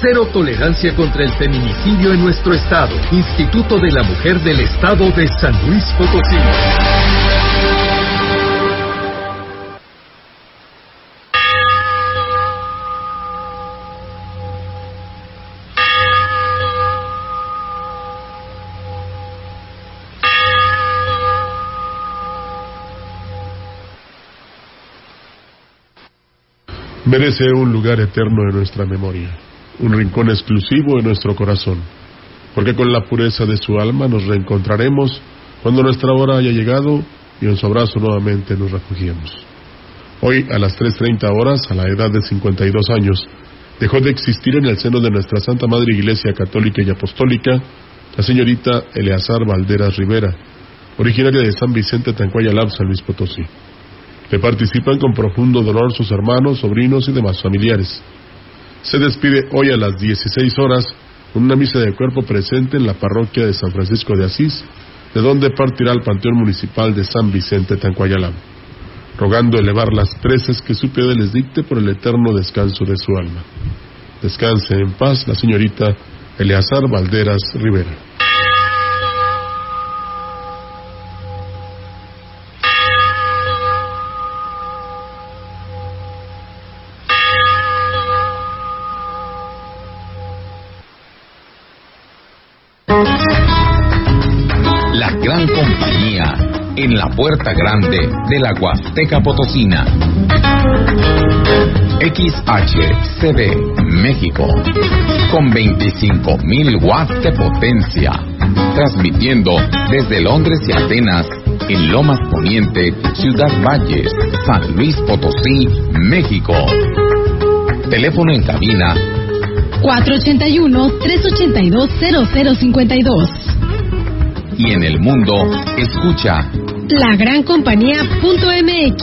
Cero tolerancia contra el feminicidio en nuestro estado. Instituto de la Mujer del Estado de San Luis Potosí. merece un lugar eterno en nuestra memoria un rincón exclusivo en nuestro corazón, porque con la pureza de su alma nos reencontraremos cuando nuestra hora haya llegado y en su abrazo nuevamente nos refugiemos. Hoy, a las 3.30 horas, a la edad de 52 años, dejó de existir en el seno de nuestra Santa Madre Iglesia Católica y Apostólica la señorita Eleazar Valderas Rivera, originaria de San Vicente Tancuayalab, San Luis Potosí. Le participan con profundo dolor sus hermanos, sobrinos y demás familiares se despide hoy a las 16 horas con una misa de cuerpo presente en la parroquia de San Francisco de Asís, de donde partirá al Panteón Municipal de San Vicente Tancuayalán, rogando elevar las preces que su piedad les dicte por el eterno descanso de su alma. Descanse en paz la señorita Eleazar Valderas Rivera. La puerta grande de la Huasteca Potosina. XHCB México con 25.000 watts de potencia, transmitiendo desde Londres y Atenas en Lomas Poniente, Ciudad Valles, San Luis Potosí, México. Teléfono en cabina 481-382-0052. y en el mundo escucha La gran compañía.mx.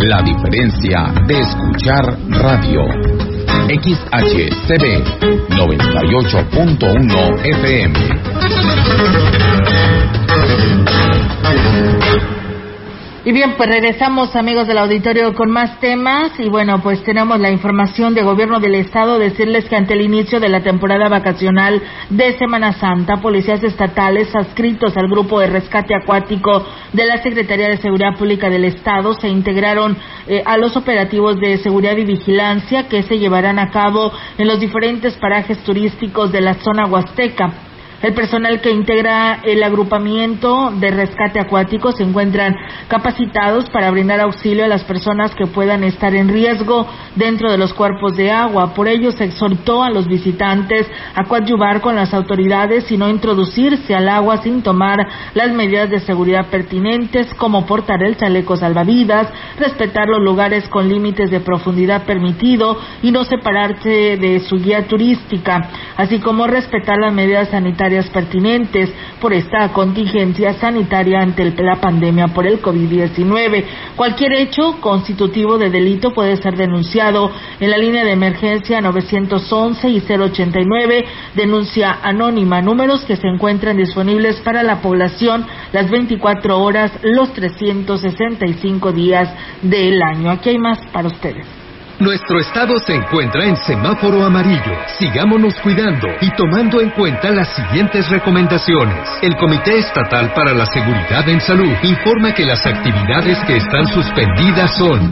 la diferencia de escuchar radio. XHCB 98.1 FM. Y bien, pues regresamos amigos del auditorio con más temas y bueno, pues tenemos la información de gobierno del estado, decirles que ante el inicio de la temporada vacacional de Semana Santa, policías estatales adscritos al grupo de rescate acuático de la Secretaría de Seguridad Pública del estado se integraron eh, a los operativos de seguridad y vigilancia que se llevarán a cabo en los diferentes parajes turísticos de la zona huasteca. El personal que integra el agrupamiento de rescate acuático se encuentran capacitados para brindar auxilio a las personas que puedan estar en riesgo dentro de los cuerpos de agua. Por ello se exhortó a los visitantes a coadyuvar con las autoridades y no introducirse al agua sin tomar las medidas de seguridad pertinentes como portar el chaleco salvavidas, respetar los lugares con límites de profundidad permitido y no separarse de su guía turística, así como respetar las medidas sanitarias pertinentes por esta contingencia sanitaria ante la pandemia por el COVID-19. Cualquier hecho constitutivo de delito puede ser denunciado en la línea de emergencia 911 y 089, denuncia anónima, números que se encuentran disponibles para la población las 24 horas, los 365 días del año. Aquí hay más para ustedes. Nuestro estado se encuentra en semáforo amarillo. Sigámonos cuidando y tomando en cuenta las siguientes recomendaciones. El Comité Estatal para la Seguridad en Salud informa que las actividades que están suspendidas son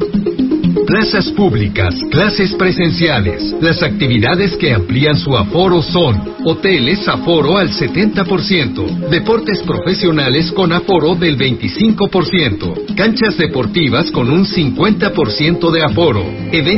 plazas públicas, clases presenciales. Las actividades que amplían su aforo son hoteles aforo al 70%, deportes profesionales con aforo del 25%, canchas deportivas con un 50% de aforo, eventos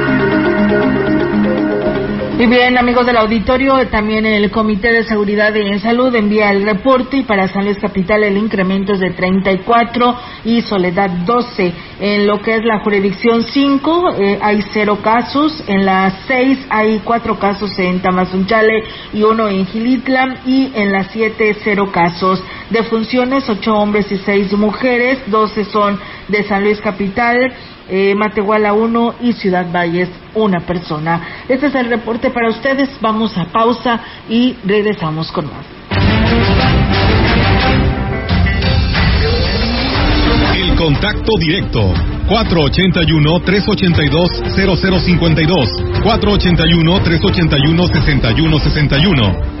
Y bien, amigos del auditorio, también el Comité de Seguridad y Salud envía el reporte y para San Luis Capital el incremento es de 34 y Soledad 12. En lo que es la jurisdicción 5 eh, hay cero casos, en la 6 hay cuatro casos en Tamazunchale y uno en Gilitla y en la 7 cero casos. De funciones, ocho hombres y seis mujeres, 12 son de San Luis Capital, eh, Matehuala 1 y Ciudad Valles una persona. Este es el reporte para ustedes. Vamos a pausa y regresamos con más. El contacto directo 481-382-0052 481-381-6161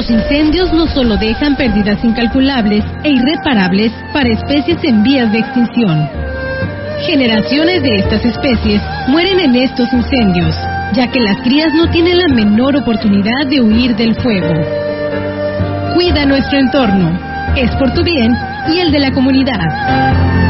Los incendios no solo dejan pérdidas incalculables e irreparables para especies en vías de extinción, Generaciones de estas especies mueren en estos incendios, ya que las crías no tienen la menor oportunidad de huir del fuego. Cuida nuestro entorno, es por tu bien y el de la comunidad.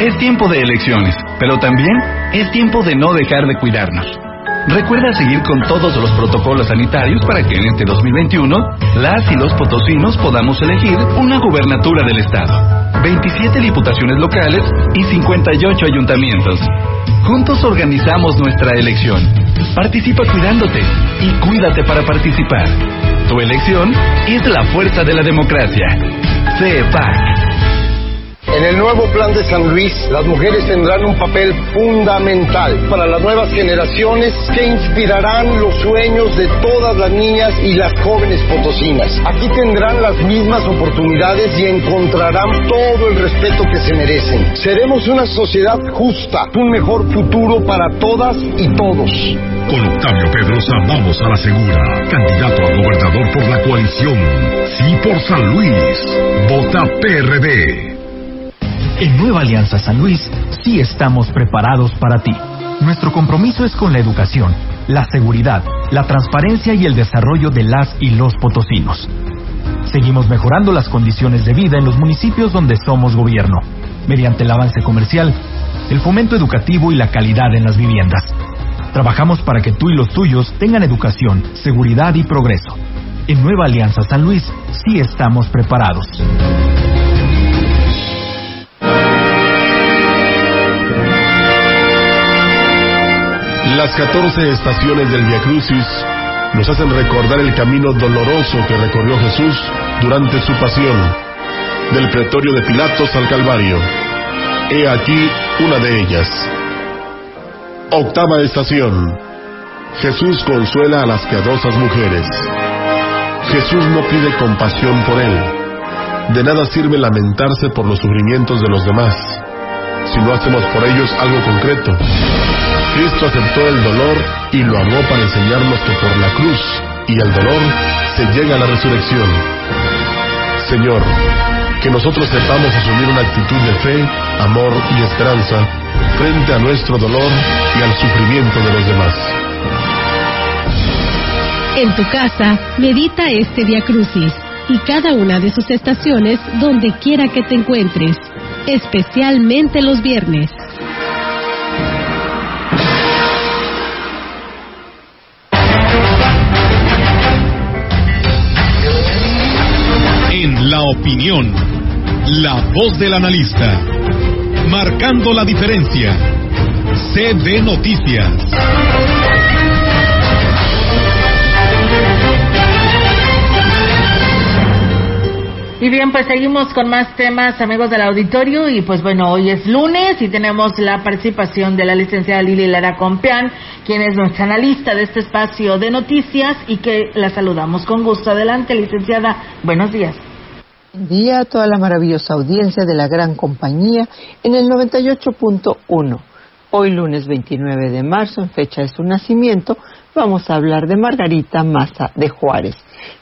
Es tiempo de elecciones, pero también es tiempo de no dejar de cuidarnos. Recuerda seguir con todos los protocolos sanitarios para que en este 2021 las y los potosinos podamos elegir una gubernatura del Estado, 27 diputaciones locales y 58 ayuntamientos. Juntos organizamos nuestra elección. Participa cuidándote y cuídate para participar. Tu elección es la fuerza de la democracia. CEPAC. En el nuevo plan de San Luis, las mujeres tendrán un papel fundamental para las nuevas generaciones que inspirarán los sueños de todas las niñas y las jóvenes potosinas. Aquí tendrán las mismas oportunidades y encontrarán todo el respeto que se merecen. Seremos una sociedad justa, un mejor futuro para todas y todos. Con Octavio Pedrosa vamos a la segura. Candidato a gobernador por la coalición. Sí por San Luis. Vota PRD. En Nueva Alianza San Luis sí estamos preparados para ti. Nuestro compromiso es con la educación, la seguridad, la transparencia y el desarrollo de las y los potosinos. Seguimos mejorando las condiciones de vida en los municipios donde somos gobierno, mediante el avance comercial, el fomento educativo y la calidad en las viviendas. Trabajamos para que tú y los tuyos tengan educación, seguridad y progreso. En Nueva Alianza San Luis sí estamos preparados. Las 14 estaciones del Via Crucis nos hacen recordar el camino doloroso que recorrió Jesús durante su pasión, del pretorio de Pilatos al Calvario. He aquí una de ellas. Octava estación. Jesús consuela a las piadosas mujeres. Jesús no pide compasión por él. De nada sirve lamentarse por los sufrimientos de los demás, si no hacemos por ellos algo concreto. Cristo aceptó el dolor y lo amó para enseñarnos que por la cruz y el dolor se llega a la resurrección. Señor, que nosotros sepamos asumir una actitud de fe, amor y esperanza frente a nuestro dolor y al sufrimiento de los demás. En tu casa, medita este Via Crucis y cada una de sus estaciones donde quiera que te encuentres, especialmente los viernes. En la opinión, la voz del analista, marcando la diferencia. CB Noticias. Y bien, pues seguimos con más temas, amigos del auditorio. Y pues bueno, hoy es lunes y tenemos la participación de la licenciada Lili Lara Compeán, quien es nuestra analista de este espacio de noticias y que la saludamos con gusto. Adelante, licenciada. Buenos días. Buen día a toda la maravillosa audiencia de la gran compañía en el 98.1. Hoy lunes 29 de marzo, en fecha de su nacimiento, vamos a hablar de Margarita Maza de Juárez.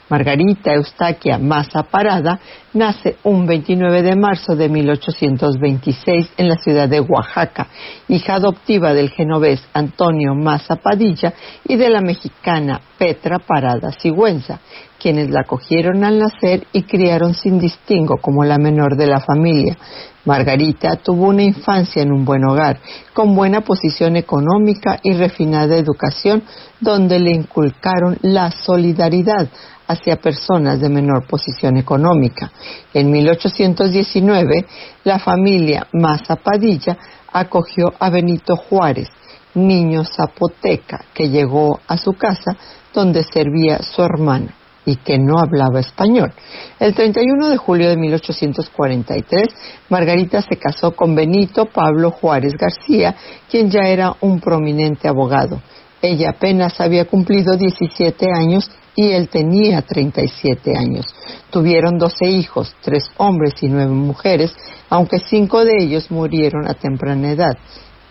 Margarita Eustaquia Maza Parada nace un 29 de marzo de 1826 en la ciudad de Oaxaca, hija adoptiva del genovés Antonio Maza Padilla y de la mexicana Petra Parada Sigüenza, quienes la acogieron al nacer y criaron sin distingo como la menor de la familia. Margarita tuvo una infancia en un buen hogar, con buena posición económica y refinada educación, donde le inculcaron la solidaridad hacia personas de menor posición económica. En 1819, la familia Maza Padilla acogió a Benito Juárez, niño zapoteca que llegó a su casa donde servía su hermana y que no hablaba español. El 31 de julio de 1843, Margarita se casó con Benito Pablo Juárez García, quien ya era un prominente abogado. Ella apenas había cumplido 17 años y él tenía 37 años. Tuvieron 12 hijos, tres hombres y nueve mujeres, aunque cinco de ellos murieron a temprana edad.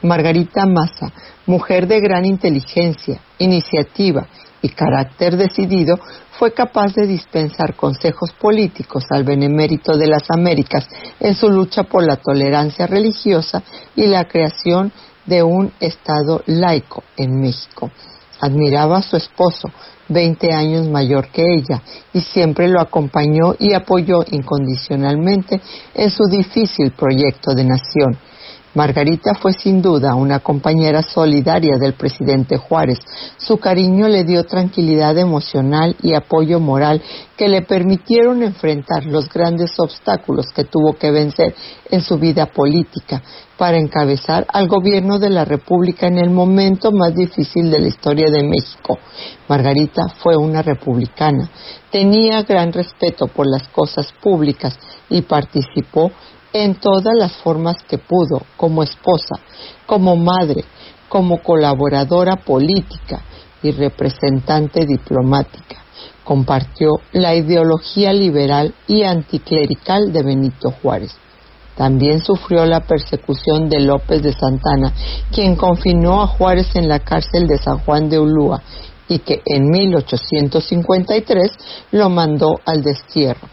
Margarita Maza, mujer de gran inteligencia, iniciativa y carácter decidido, fue capaz de dispensar consejos políticos al benemérito de las Américas en su lucha por la tolerancia religiosa y la creación de un Estado laico en México. Admiraba a su esposo, 20 años mayor que ella, y siempre lo acompañó y apoyó incondicionalmente en su difícil proyecto de nación. Margarita fue sin duda una compañera solidaria del presidente Juárez. Su cariño le dio tranquilidad emocional y apoyo moral que le permitieron enfrentar los grandes obstáculos que tuvo que vencer en su vida política para encabezar al gobierno de la República en el momento más difícil de la historia de México. Margarita fue una republicana, tenía gran respeto por las cosas públicas y participó en todas las formas que pudo, como esposa, como madre, como colaboradora política y representante diplomática. Compartió la ideología liberal y anticlerical de Benito Juárez. También sufrió la persecución de López de Santana, quien confinó a Juárez en la cárcel de San Juan de Ulúa y que en 1853 lo mandó al destierro.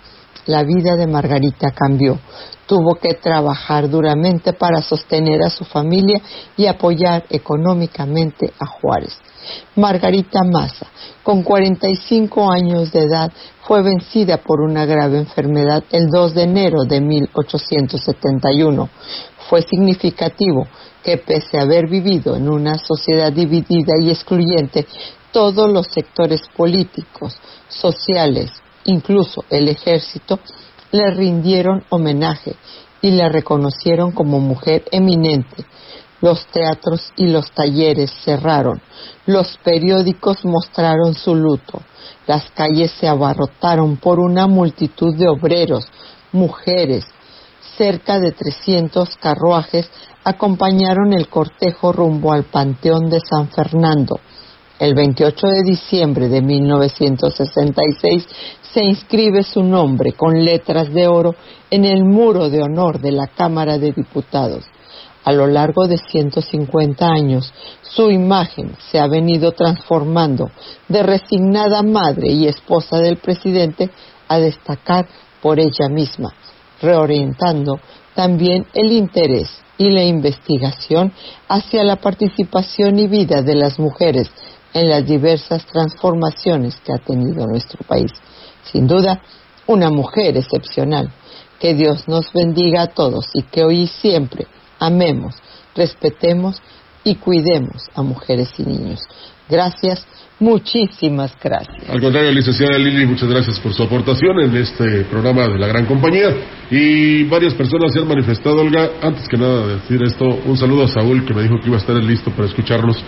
La vida de Margarita cambió tuvo que trabajar duramente para sostener a su familia y apoyar económicamente a Juárez. Margarita Maza, con 45 años de edad, fue vencida por una grave enfermedad el 2 de enero de 1871. Fue significativo que pese a haber vivido en una sociedad dividida y excluyente, todos los sectores políticos, sociales, incluso el ejército, le rindieron homenaje y la reconocieron como mujer eminente. Los teatros y los talleres cerraron, los periódicos mostraron su luto, las calles se abarrotaron por una multitud de obreros, mujeres, cerca de 300 carruajes acompañaron el cortejo rumbo al Panteón de San Fernando. El 28 de diciembre de 1966 se inscribe su nombre con letras de oro en el muro de honor de la Cámara de Diputados. A lo largo de 150 años, su imagen se ha venido transformando de resignada madre y esposa del presidente a destacar por ella misma, reorientando también el interés y la investigación hacia la participación y vida de las mujeres en las diversas transformaciones que ha tenido nuestro país. Sin duda, una mujer excepcional. Que Dios nos bendiga a todos y que hoy y siempre amemos, respetemos y cuidemos a mujeres y niños. Gracias, muchísimas gracias. Al contrario, licenciada Lili, muchas gracias por su aportación en este programa de la gran compañía. Y varias personas se han manifestado, Olga. Antes que nada de decir esto, un saludo a Saúl que me dijo que iba a estar listo para escucharnos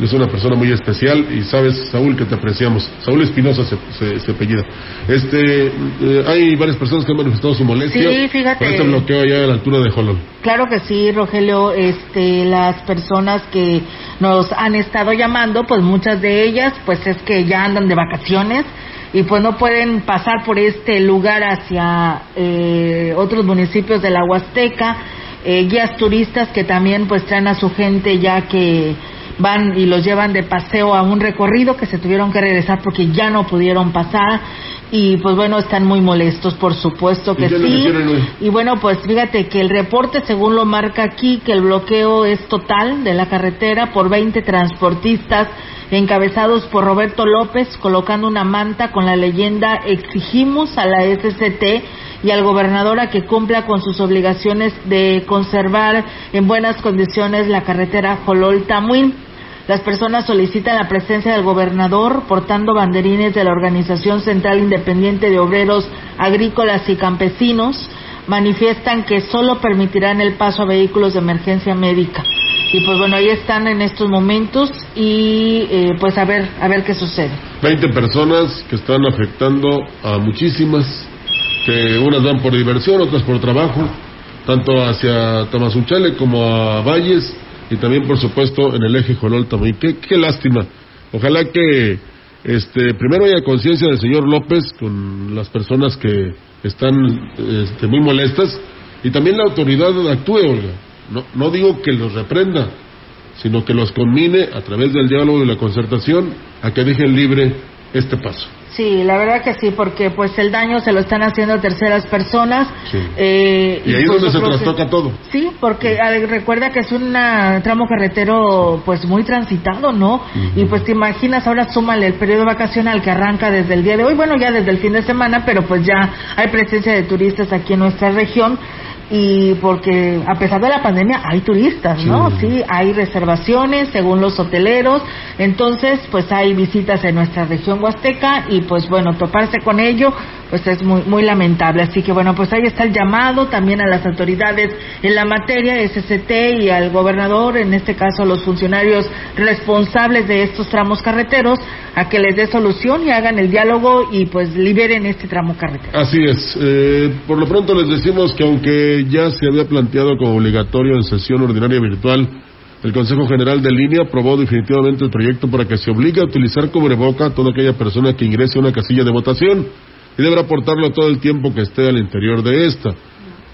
es una persona muy especial y sabes, Saúl, que te apreciamos. Saúl Espinosa se, se, apellida. Este, eh, hay varias personas que han manifestado su molestia sí, fíjate. por este bloqueo allá a la altura de Jolón. Claro que sí, Rogelio. Este, las personas que nos han estado llamando, pues muchas de ellas, pues es que ya andan de vacaciones y pues no pueden pasar por este lugar hacia eh, otros municipios de la Huasteca. Eh, guías turistas que también pues traen a su gente ya que van y los llevan de paseo a un recorrido que se tuvieron que regresar porque ya no pudieron pasar y pues bueno, están muy molestos, por supuesto que ¿Y qué le sí. Y bueno, pues fíjate que el reporte, según lo marca aquí, que el bloqueo es total de la carretera por 20 transportistas encabezados por Roberto López, colocando una manta con la leyenda exigimos a la SCT y al gobernador a que cumpla con sus obligaciones de conservar en buenas condiciones la carretera Jolol-Tamuín. Las personas solicitan la presencia del gobernador portando banderines de la Organización Central Independiente de Obreros Agrícolas y Campesinos. Manifiestan que solo permitirán el paso a vehículos de emergencia médica. Y pues bueno, ahí están en estos momentos y eh, pues a ver, a ver qué sucede. 20 personas que están afectando a muchísimas, que unas van por diversión, otras por trabajo, tanto hacia Tamazunchale como a Valles y también por supuesto en el eje Jolol Tamuín. Qué, qué lástima. Ojalá que este primero haya conciencia del señor López con las personas que están este, muy molestas y también la autoridad actúe, Olga. No, no digo que los reprenda, sino que los conmine a través del diálogo y la concertación a que dejen libre este paso. Sí, la verdad que sí, porque pues el daño se lo están haciendo a terceras personas. Sí. eh, Y ahí es pues, donde se trastoca todo. Sí, porque recuerda que es un tramo carretero pues muy transitado, ¿no? Y pues te imaginas, ahora súmale el periodo vacacional que arranca desde el día de hoy, bueno, ya desde el fin de semana, pero pues ya hay presencia de turistas aquí en nuestra región. Y porque a pesar de la pandemia hay turistas, ¿no? Sí, hay reservaciones según los hoteleros, entonces pues hay visitas en nuestra región huasteca y pues bueno, toparse con ello pues es muy, muy lamentable. Así que bueno, pues ahí está el llamado también a las autoridades en la materia, SCT y al gobernador, en este caso los funcionarios responsables de estos tramos carreteros, a que les dé solución y hagan el diálogo y pues liberen este tramo carretero. Así es. Eh, por lo pronto les decimos que aunque ya se había planteado como obligatorio en sesión ordinaria virtual, el Consejo General de Línea aprobó definitivamente el proyecto para que se obligue a utilizar cubreboca a toda aquella persona que ingrese a una casilla de votación y deberá aportarlo todo el tiempo que esté al interior de esta.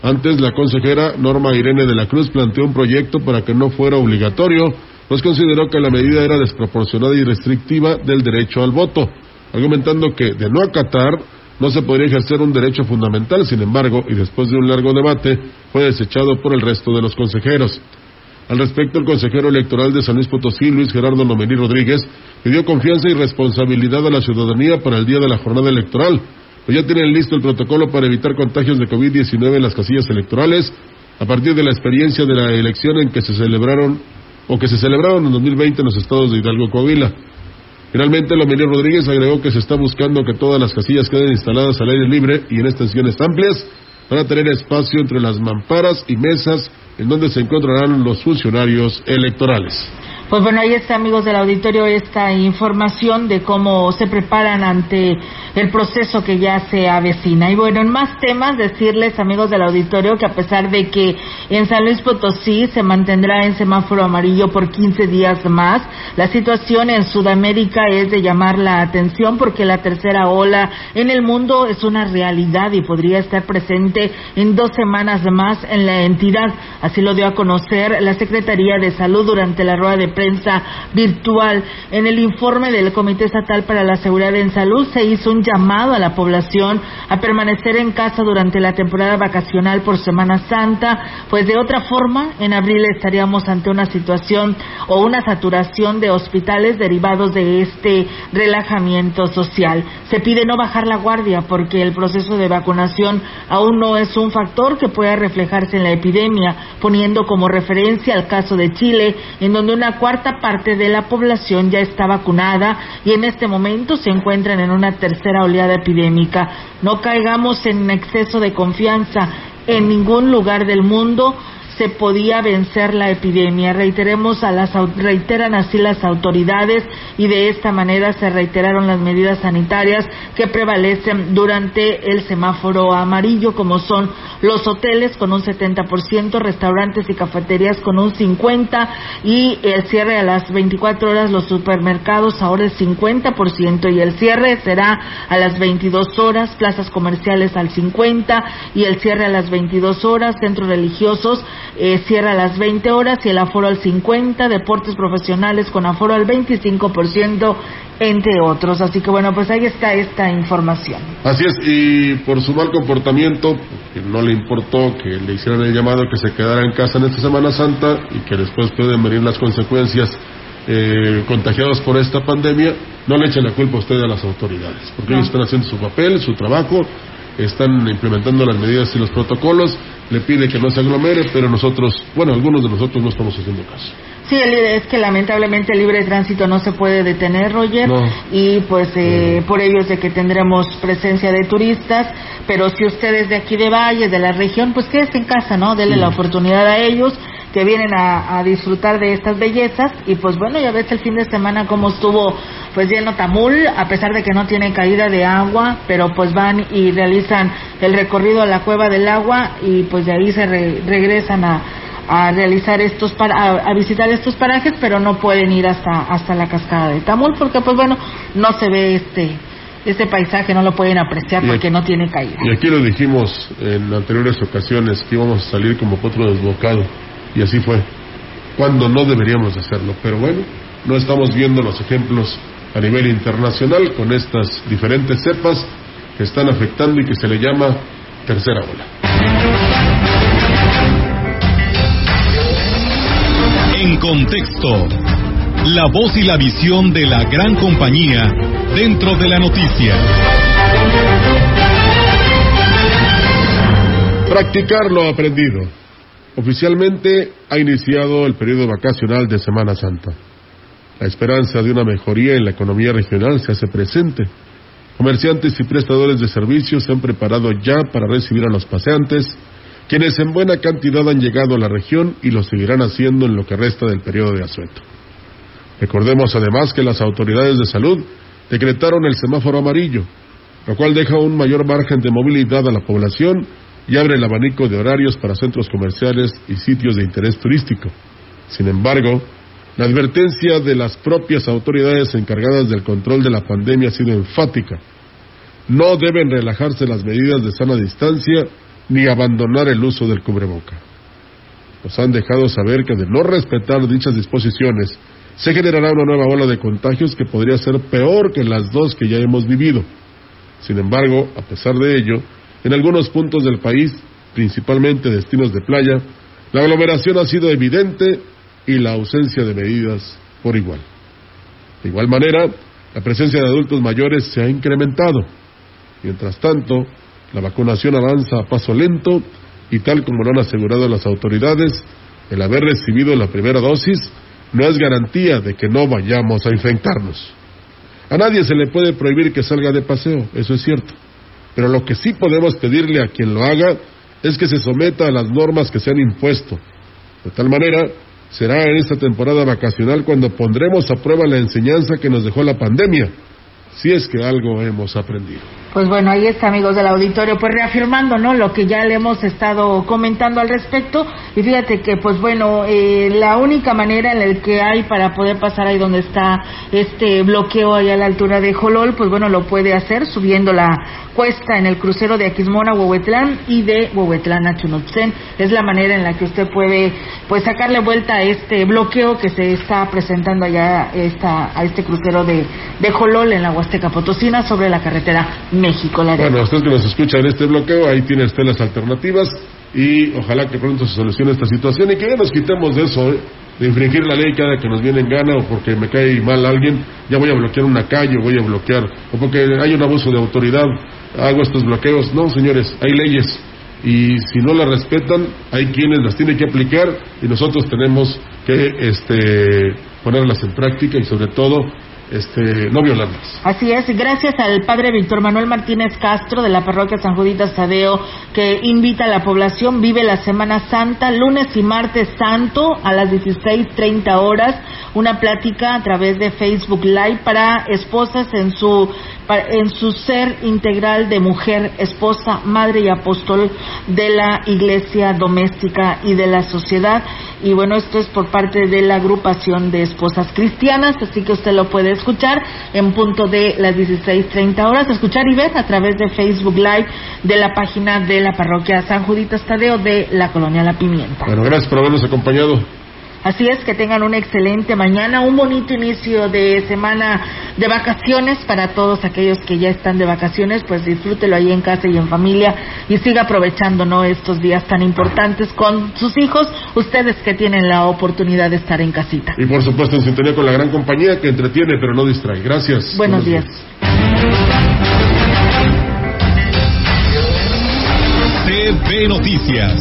Antes, la consejera Norma Irene de la Cruz planteó un proyecto para que no fuera obligatorio, pues consideró que la medida era desproporcionada y restrictiva del derecho al voto, argumentando que, de no acatar, no se podría ejercer un derecho fundamental. Sin embargo, y después de un largo debate, fue desechado por el resto de los consejeros. Al respecto, el consejero electoral de San Luis Potosí, Luis Gerardo Lomelí Rodríguez, pidió confianza y responsabilidad a la ciudadanía para el día de la jornada electoral. Pues ya tienen listo el protocolo para evitar contagios de COVID-19 en las casillas electorales, a partir de la experiencia de la elección en que se celebraron o que se celebraron en 2020 en los estados de Hidalgo y Coahuila. Finalmente, Lomelí Rodríguez agregó que se está buscando que todas las casillas queden instaladas al aire libre y en extensiones amplias para tener espacio entre las mamparas y mesas en donde se encontrarán los funcionarios electorales. Pues bueno, ahí está, amigos del auditorio, esta información de cómo se preparan ante el proceso que ya se avecina. Y bueno, en más temas, decirles, amigos del auditorio, que a pesar de que en San Luis Potosí se mantendrá en semáforo amarillo por 15 días más, la situación en Sudamérica es de llamar la atención porque la tercera ola en el mundo es una realidad y podría estar presente en dos semanas más en la entidad. Así lo dio a conocer la Secretaría de Salud durante la rueda de prensa virtual. En el informe del Comité Estatal para la Seguridad en Salud se hizo un llamado a la población a permanecer en casa durante la temporada vacacional por Semana Santa, pues de otra forma en abril estaríamos ante una situación o una saturación de hospitales derivados de este relajamiento social. Se pide no bajar la guardia porque el proceso de vacunación aún no es un factor que pueda reflejarse en la epidemia, poniendo como referencia el caso de Chile, en donde una cuarta parte de la población ya está vacunada y en este momento se encuentran en una tercera oleada epidémica. No caigamos en exceso de confianza. En ningún lugar del mundo se podía vencer la epidemia. Reiteremos a las, reiteran así las autoridades y de esta manera se reiteraron las medidas sanitarias que prevalecen durante el semáforo amarillo, como son los hoteles con un 70%, restaurantes y cafeterías con un 50% y el cierre a las 24 horas, los supermercados ahora es 50% y el cierre será a las 22 horas, plazas comerciales al 50% y el cierre a las 22 horas, centros religiosos eh, cierra a las 20 horas y el aforo al 50, deportes profesionales con aforo al 25%, entre otros. Así que bueno, pues ahí está esta información. Así es, y por su mal comportamiento, que no le importó que le hicieran el llamado que se quedara en casa en esta Semana Santa y que después pueden venir las consecuencias eh, contagiados por esta pandemia, no le echen la culpa a usted a las autoridades, porque ellos están haciendo su papel, su trabajo, están implementando las medidas y los protocolos, le pide que no se aglomere, pero nosotros, bueno, algunos de nosotros no estamos haciendo caso. Sí, es que lamentablemente el libre tránsito no se puede detener, Roger, y pues eh, por ello es de que tendremos presencia de turistas, pero si ustedes de aquí de Valle, de la región, pues quédese en casa, ¿no? Denle la oportunidad a ellos que vienen a, disfrutar de estas bellezas y pues bueno, ya ves el fin de semana cómo estuvo pues lleno Tamul, a pesar de que no tiene caída de agua, pero pues van y realizan el recorrido a la cueva del agua y pues de ahí se regresan a, a realizar estos para, a, visitar estos parajes, pero no pueden ir hasta hasta la cascada de Tamul porque pues bueno, no se ve este este paisaje no lo pueden apreciar porque no tiene caída. Y aquí lo dijimos en anteriores ocasiones que íbamos a salir como potro desbocado y así fue, cuando no deberíamos hacerlo. Pero bueno, no estamos viendo los ejemplos a nivel internacional con estas diferentes cepas que están afectando y que se le llama tercera ola. En contexto, la voz y la visión de la gran compañía dentro de la noticia. Practicar lo aprendido. Oficialmente ha iniciado el periodo vacacional de Semana Santa. La esperanza de una mejoría en la economía regional se hace presente. Comerciantes y prestadores de servicios se han preparado ya para recibir a los paseantes, quienes en buena cantidad han llegado a la región y lo seguirán haciendo en lo que resta del periodo de asueto. Recordemos además que las autoridades de salud decretaron el semáforo amarillo, lo cual deja un mayor margen de movilidad a la población y abre el abanico de horarios para centros comerciales y sitios de interés turístico. Sin embargo, la advertencia de las propias autoridades encargadas del control de la pandemia ha sido enfática. No deben relajarse las medidas de sana distancia ni abandonar el uso del cubreboca. Nos han dejado saber que de no respetar dichas disposiciones se generará una nueva ola de contagios que podría ser peor que las dos que ya hemos vivido. Sin embargo, a pesar de ello, en algunos puntos del país, principalmente destinos de playa, la aglomeración ha sido evidente y la ausencia de medidas por igual. De igual manera, la presencia de adultos mayores se ha incrementado. Mientras tanto, la vacunación avanza a paso lento y tal como lo han asegurado las autoridades, el haber recibido la primera dosis no es garantía de que no vayamos a infectarnos. A nadie se le puede prohibir que salga de paseo, eso es cierto. Pero lo que sí podemos pedirle a quien lo haga es que se someta a las normas que se han impuesto. De tal manera, será en esta temporada vacacional cuando pondremos a prueba la enseñanza que nos dejó la pandemia, si es que algo hemos aprendido. Pues bueno, ahí está, amigos del auditorio, pues reafirmando, ¿no? Lo que ya le hemos estado comentando al respecto. Y fíjate que, pues bueno, eh, la única manera en la que hay para poder pasar ahí donde está este bloqueo ahí a la altura de Jolol, pues bueno, lo puede hacer subiendo la cuesta en el crucero de Aquismona a Huehuetlán y de Huehuetlán a Chunutzen. Es la manera en la que usted puede, pues, sacarle vuelta a este bloqueo que se está presentando allá esta, a este crucero de, de Jolol en la Huasteca Potosina sobre la carretera México Bueno, usted que nos escucha en este bloqueo, ahí tiene usted las alternativas y ojalá que pronto se solucione esta situación y que ya nos quitemos de eso, ¿eh? de infringir la ley cada que nos viene en gana o porque me cae mal alguien, ya voy a bloquear una calle, voy a bloquear, o porque hay un abuso de autoridad, hago estos bloqueos. No, señores, hay leyes y si no las respetan, hay quienes las tienen que aplicar y nosotros tenemos que este, ponerlas en práctica y sobre todo este, no violarlas. Así es, gracias al padre Víctor Manuel Martínez Castro de la parroquia San Juditas Tadeo que invita a la población, vive la Semana Santa, lunes y martes santo a las 16.30 horas, una plática a través de Facebook Live para esposas en su en su ser integral de mujer, esposa, madre y apóstol, de la iglesia doméstica y de la sociedad. Y bueno, esto es por parte de la agrupación de esposas cristianas, así que usted lo puede escuchar en punto de las 16.30 horas, escuchar y ver a través de Facebook Live de la página de la parroquia San Judito Estadeo de la colonia La Pimienta. Bueno, gracias por habernos acompañado. Así es, que tengan una excelente mañana, un bonito inicio de semana de vacaciones para todos aquellos que ya están de vacaciones, pues disfrútelo ahí en casa y en familia y siga aprovechando ¿no? estos días tan importantes con sus hijos, ustedes que tienen la oportunidad de estar en casita. Y por supuesto en sintonía con la gran compañía que entretiene pero no distrae. Gracias. Buenos, días. TV Noticias,